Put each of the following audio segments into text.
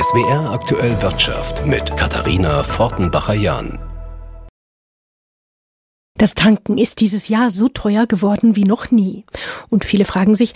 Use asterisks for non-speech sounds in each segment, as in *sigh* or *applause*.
SWR aktuell Wirtschaft mit Katharina Fortenbacher-Jahn. Das Tanken ist dieses Jahr so teuer geworden wie noch nie. Und viele fragen sich,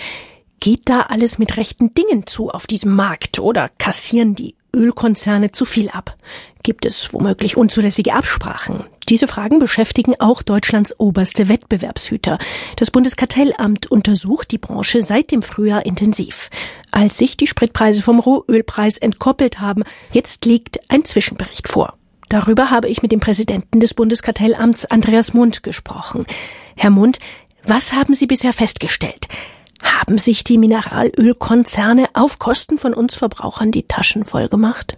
geht da alles mit rechten Dingen zu auf diesem Markt oder kassieren die Ölkonzerne zu viel ab? Gibt es womöglich unzulässige Absprachen? Diese Fragen beschäftigen auch Deutschlands oberste Wettbewerbshüter. Das Bundeskartellamt untersucht die Branche seit dem Frühjahr intensiv. Als sich die Spritpreise vom Rohölpreis entkoppelt haben, jetzt liegt ein Zwischenbericht vor. Darüber habe ich mit dem Präsidenten des Bundeskartellamts Andreas Mund gesprochen. Herr Mund, was haben Sie bisher festgestellt? Haben sich die Mineralölkonzerne auf Kosten von uns Verbrauchern die Taschen voll gemacht?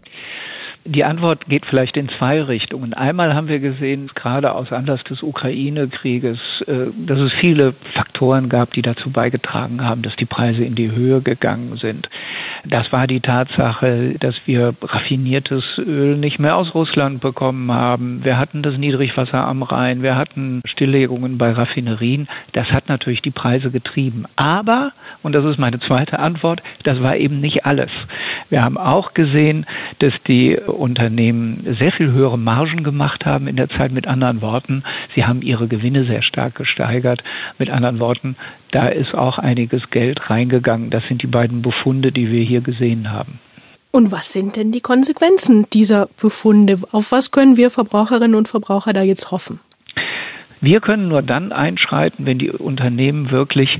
Die Antwort geht vielleicht in zwei Richtungen. Einmal haben wir gesehen, gerade aus Anlass des Ukraine-Krieges, äh, dass es viele Faktoren gab, die dazu beigetragen haben, dass die Preise in die Höhe gegangen sind. Das war die Tatsache, dass wir raffiniertes Öl nicht mehr aus Russland bekommen haben. Wir hatten das Niedrigwasser am Rhein. Wir hatten Stilllegungen bei Raffinerien. Das hat natürlich die Preise getrieben. Aber, und das ist meine zweite Antwort, das war eben nicht alles. Wir haben auch gesehen, dass die Unternehmen sehr viel höhere Margen gemacht haben in der Zeit. Mit anderen Worten, sie haben ihre Gewinne sehr stark gesteigert. Mit anderen Worten, da ist auch einiges Geld reingegangen. Das sind die beiden Befunde, die wir hier gesehen haben. Und was sind denn die Konsequenzen dieser Befunde? Auf was können wir Verbraucherinnen und Verbraucher da jetzt hoffen? Wir können nur dann einschreiten, wenn die Unternehmen wirklich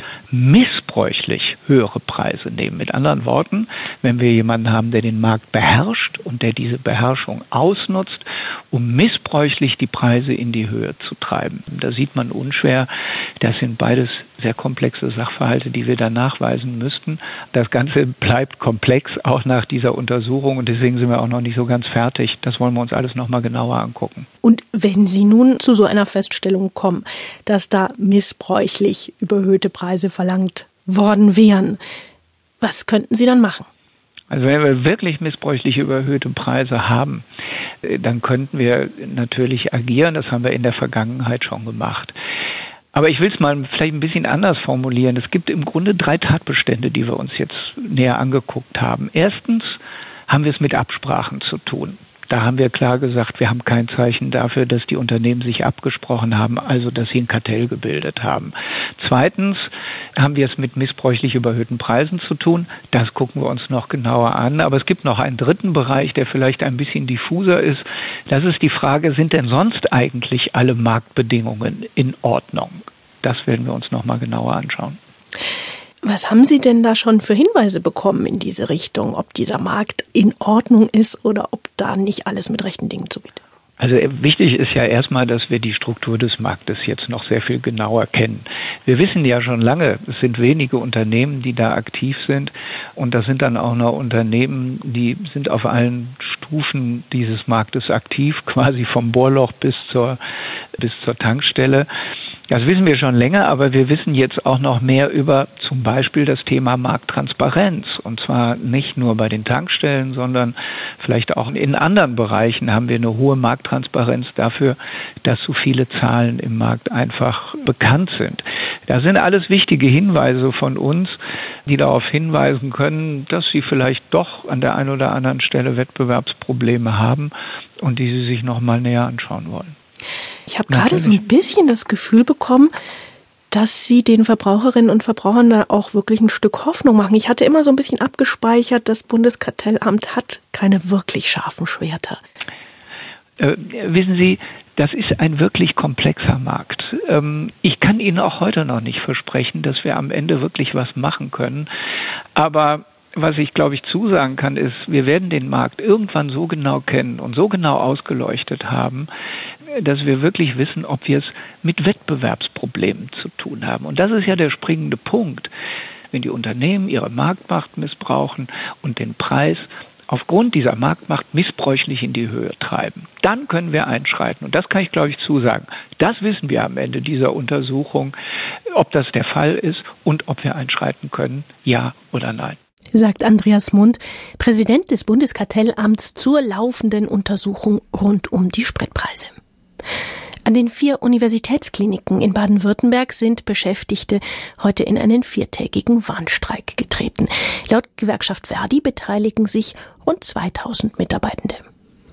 missbräuchlich höhere Preise nehmen. Mit anderen Worten, wenn wir jemanden haben, der den Markt beherrscht und der diese Beherrschung ausnutzt, um missbräuchlich die Preise in die Höhe zu treiben. Da sieht man unschwer, das sind beides sehr komplexe Sachverhalte, die wir da nachweisen müssten. Das Ganze bleibt komplex, auch nach dieser Untersuchung und deswegen sind wir auch noch nicht so ganz fertig. Das wollen wir uns alles nochmal genauer angucken. Und wenn Sie nun zu so einer Feststellung kommen, dass da missbräuchlich überhöhte Preise verlangt worden wären, was könnten Sie dann machen? Also wenn wir wirklich missbräuchliche überhöhte Preise haben, äh, dann könnten wir natürlich agieren. Das haben wir in der Vergangenheit schon gemacht. Aber ich will es mal vielleicht ein bisschen anders formulieren. Es gibt im Grunde drei Tatbestände, die wir uns jetzt näher angeguckt haben. Erstens haben wir es mit Absprachen zu tun. Da haben wir klar gesagt, wir haben kein Zeichen dafür, dass die Unternehmen sich abgesprochen haben, also dass sie ein Kartell gebildet haben. Zweitens haben wir es mit missbräuchlich überhöhten Preisen zu tun. Das gucken wir uns noch genauer an. Aber es gibt noch einen dritten Bereich, der vielleicht ein bisschen diffuser ist. Das ist die Frage, sind denn sonst eigentlich alle Marktbedingungen in Ordnung? Das werden wir uns noch mal genauer anschauen. Was haben Sie denn da schon für Hinweise bekommen in diese Richtung, ob dieser Markt in Ordnung ist oder ob da nicht alles mit rechten Dingen zugeht? Also äh, wichtig ist ja erstmal, dass wir die Struktur des Marktes jetzt noch sehr viel genauer kennen. Wir wissen ja schon lange, es sind wenige Unternehmen, die da aktiv sind und das sind dann auch noch Unternehmen, die sind auf allen Stufen dieses Marktes aktiv, *laughs* quasi vom Bohrloch bis zur bis zur Tankstelle. Das wissen wir schon länger, aber wir wissen jetzt auch noch mehr über zum Beispiel das Thema Markttransparenz. Und zwar nicht nur bei den Tankstellen, sondern vielleicht auch in anderen Bereichen haben wir eine hohe Markttransparenz dafür, dass so viele Zahlen im Markt einfach bekannt sind. Das sind alles wichtige Hinweise von uns, die darauf hinweisen können, dass sie vielleicht doch an der einen oder anderen Stelle Wettbewerbsprobleme haben und die sie sich nochmal näher anschauen wollen. Ich habe gerade so ein bisschen das Gefühl bekommen, dass Sie den Verbraucherinnen und Verbrauchern da auch wirklich ein Stück Hoffnung machen. Ich hatte immer so ein bisschen abgespeichert, das Bundeskartellamt hat keine wirklich scharfen Schwerter. Äh, wissen Sie, das ist ein wirklich komplexer Markt. Ähm, ich kann Ihnen auch heute noch nicht versprechen, dass wir am Ende wirklich was machen können. Aber was ich, glaube ich, zusagen kann, ist, wir werden den Markt irgendwann so genau kennen und so genau ausgeleuchtet haben, dass wir wirklich wissen, ob wir es mit Wettbewerbsproblemen zu tun haben. Und das ist ja der springende Punkt. Wenn die Unternehmen ihre Marktmacht missbrauchen und den Preis aufgrund dieser Marktmacht missbräuchlich in die Höhe treiben, dann können wir einschreiten. Und das kann ich, glaube ich, zusagen. Das wissen wir am Ende dieser Untersuchung, ob das der Fall ist und ob wir einschreiten können, ja oder nein sagt Andreas Mund, Präsident des Bundeskartellamts zur laufenden Untersuchung rund um die Spritpreise. An den vier Universitätskliniken in Baden-Württemberg sind Beschäftigte heute in einen viertägigen Warnstreik getreten. Laut Gewerkschaft Verdi beteiligen sich rund 2000 Mitarbeitende.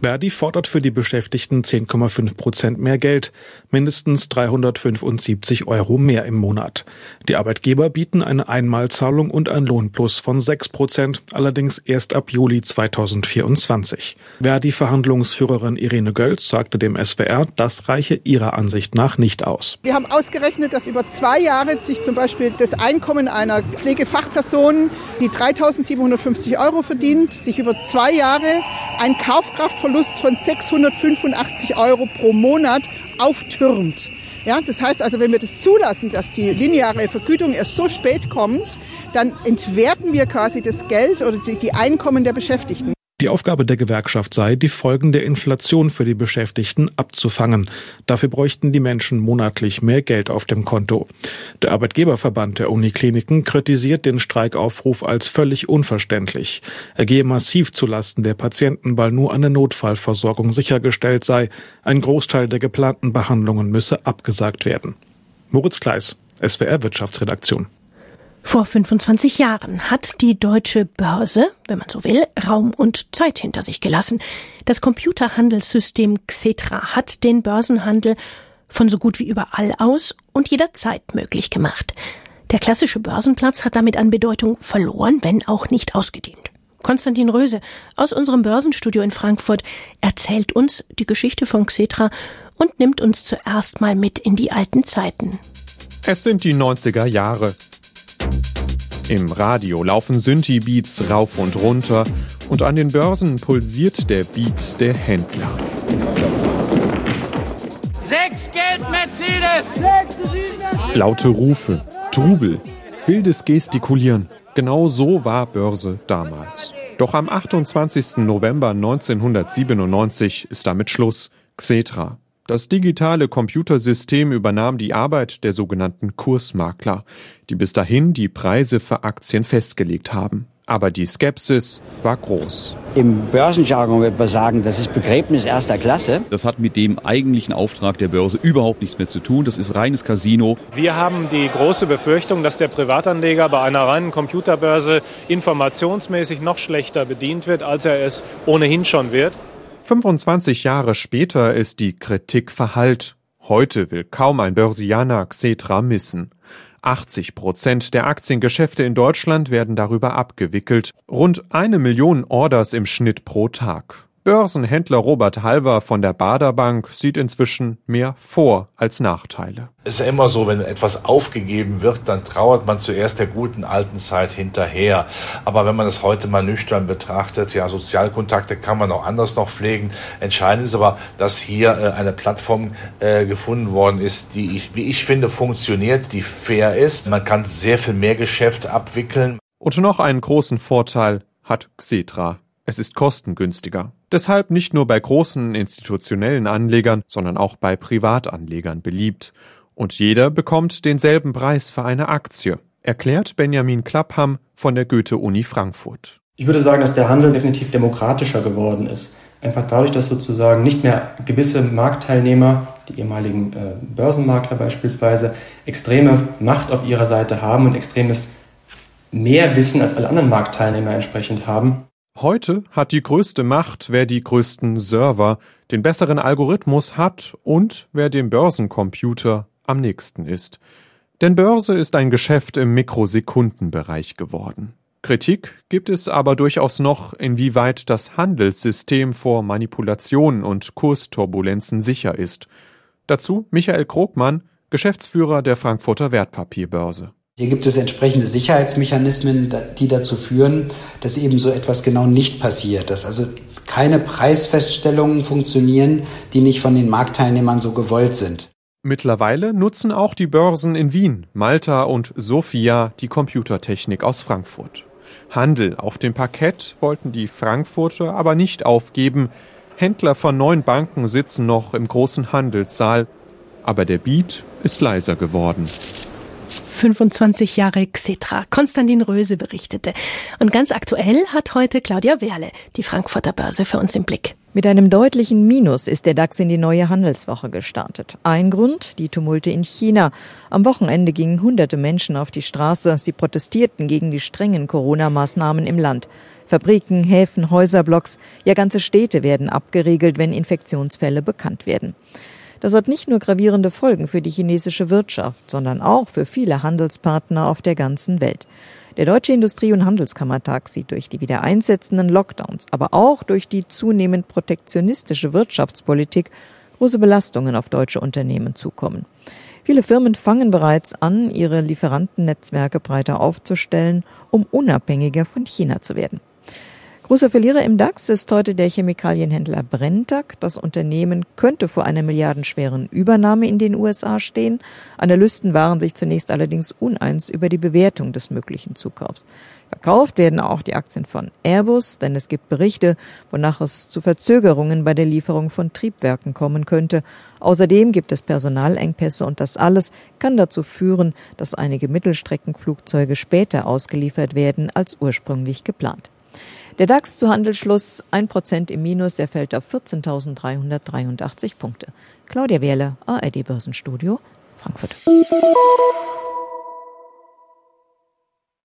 Verdi fordert für die Beschäftigten 10,5 Prozent mehr Geld, mindestens 375 Euro mehr im Monat. Die Arbeitgeber bieten eine Einmalzahlung und ein Lohnplus von 6 Prozent, allerdings erst ab Juli 2024. Verdi-Verhandlungsführerin Irene Gölz sagte dem SWR, das reiche ihrer Ansicht nach nicht aus. Wir haben ausgerechnet, dass über zwei Jahre sich zum Beispiel das Einkommen einer Pflegefachperson, die 3.750 Euro verdient, sich über zwei Jahre ein Kaufkraft Verlust von 685 Euro pro Monat auftürmt. Ja, das heißt also, wenn wir das zulassen, dass die lineare Vergütung erst so spät kommt, dann entwerten wir quasi das Geld oder die Einkommen der Beschäftigten. Die Aufgabe der Gewerkschaft sei, die Folgen der Inflation für die Beschäftigten abzufangen. Dafür bräuchten die Menschen monatlich mehr Geld auf dem Konto. Der Arbeitgeberverband der Unikliniken kritisiert den Streikaufruf als völlig unverständlich. Er gehe massiv zulasten der Patienten, weil nur eine Notfallversorgung sichergestellt sei. Ein Großteil der geplanten Behandlungen müsse abgesagt werden. Moritz Kleis, SWR Wirtschaftsredaktion. Vor 25 Jahren hat die deutsche Börse, wenn man so will, Raum und Zeit hinter sich gelassen. Das Computerhandelssystem Xetra hat den Börsenhandel von so gut wie überall aus und jederzeit möglich gemacht. Der klassische Börsenplatz hat damit an Bedeutung verloren, wenn auch nicht ausgedient. Konstantin Röse aus unserem Börsenstudio in Frankfurt erzählt uns die Geschichte von Xetra und nimmt uns zuerst mal mit in die alten Zeiten. Es sind die 90er Jahre. Im Radio laufen Synthi-Beats rauf und runter und an den Börsen pulsiert der Beat der Händler. Sechs Geld Mercedes! Laute Rufe, Trubel, wildes Gestikulieren. Genau so war Börse damals. Doch am 28. November 1997 ist damit Schluss. Xetra, das digitale Computersystem übernahm die Arbeit der sogenannten Kursmakler, die bis dahin die Preise für Aktien festgelegt haben. Aber die Skepsis war groß. Im Börsenjargon wird man sagen, das ist Begräbnis erster Klasse. Das hat mit dem eigentlichen Auftrag der Börse überhaupt nichts mehr zu tun. Das ist reines Casino. Wir haben die große Befürchtung, dass der Privatanleger bei einer reinen Computerbörse informationsmäßig noch schlechter bedient wird, als er es ohnehin schon wird. 25 Jahre später ist die Kritik verhallt. Heute will kaum ein Börsianer Xetra missen. 80 Prozent der Aktiengeschäfte in Deutschland werden darüber abgewickelt. Rund eine Million Orders im Schnitt pro Tag. Börsenhändler Robert Halver von der Baderbank sieht inzwischen mehr Vor- als Nachteile. Es ist ja immer so, wenn etwas aufgegeben wird, dann trauert man zuerst der guten alten Zeit hinterher. Aber wenn man es heute mal nüchtern betrachtet, ja, Sozialkontakte kann man auch anders noch pflegen. Entscheidend ist aber, dass hier äh, eine Plattform äh, gefunden worden ist, die ich, wie ich finde, funktioniert, die fair ist. Man kann sehr viel mehr Geschäft abwickeln. Und noch einen großen Vorteil hat Xetra. Es ist kostengünstiger. Deshalb nicht nur bei großen institutionellen Anlegern, sondern auch bei Privatanlegern beliebt. Und jeder bekommt denselben Preis für eine Aktie, erklärt Benjamin Klappham von der Goethe-Uni Frankfurt. Ich würde sagen, dass der Handel definitiv demokratischer geworden ist. Einfach dadurch, dass sozusagen nicht mehr gewisse Marktteilnehmer, die ehemaligen äh, Börsenmakler beispielsweise, extreme Macht auf ihrer Seite haben und extremes mehr Wissen als alle anderen Marktteilnehmer entsprechend haben. Heute hat die größte Macht, wer die größten Server, den besseren Algorithmus hat und wer dem Börsencomputer am nächsten ist. Denn Börse ist ein Geschäft im Mikrosekundenbereich geworden. Kritik gibt es aber durchaus noch, inwieweit das Handelssystem vor Manipulationen und Kursturbulenzen sicher ist. Dazu Michael Krogmann, Geschäftsführer der Frankfurter Wertpapierbörse. Hier gibt es entsprechende Sicherheitsmechanismen, die dazu führen, dass eben so etwas genau nicht passiert, dass also keine Preisfeststellungen funktionieren, die nicht von den Marktteilnehmern so gewollt sind. Mittlerweile nutzen auch die Börsen in Wien, Malta und Sofia die Computertechnik aus Frankfurt. Handel auf dem Parkett wollten die Frankfurter aber nicht aufgeben. Händler von neun Banken sitzen noch im großen Handelssaal, aber der Beat ist leiser geworden. 25 Jahre Xetra. Konstantin Röse berichtete. Und ganz aktuell hat heute Claudia Werle die Frankfurter Börse für uns im Blick. Mit einem deutlichen Minus ist der DAX in die neue Handelswoche gestartet. Ein Grund, die Tumulte in China. Am Wochenende gingen hunderte Menschen auf die Straße. Sie protestierten gegen die strengen Corona-Maßnahmen im Land. Fabriken, Häfen, Häuserblocks, ja ganze Städte werden abgeriegelt, wenn Infektionsfälle bekannt werden. Das hat nicht nur gravierende Folgen für die chinesische Wirtschaft, sondern auch für viele Handelspartner auf der ganzen Welt. Der Deutsche Industrie- und Handelskammertag sieht durch die wieder einsetzenden Lockdowns, aber auch durch die zunehmend protektionistische Wirtschaftspolitik große Belastungen auf deutsche Unternehmen zukommen. Viele Firmen fangen bereits an, ihre Lieferantennetzwerke breiter aufzustellen, um unabhängiger von China zu werden. Großer Verlierer im DAX ist heute der Chemikalienhändler Brenntag. Das Unternehmen könnte vor einer milliardenschweren Übernahme in den USA stehen. Analysten waren sich zunächst allerdings uneins über die Bewertung des möglichen Zukaufs. Verkauft werden auch die Aktien von Airbus, denn es gibt Berichte, wonach es zu Verzögerungen bei der Lieferung von Triebwerken kommen könnte. Außerdem gibt es Personalengpässe und das alles kann dazu führen, dass einige Mittelstreckenflugzeuge später ausgeliefert werden als ursprünglich geplant. Der DAX zu Handelsschluss 1% im Minus, der fällt auf 14.383 Punkte. Claudia Wehrle, ARD Börsenstudio, Frankfurt.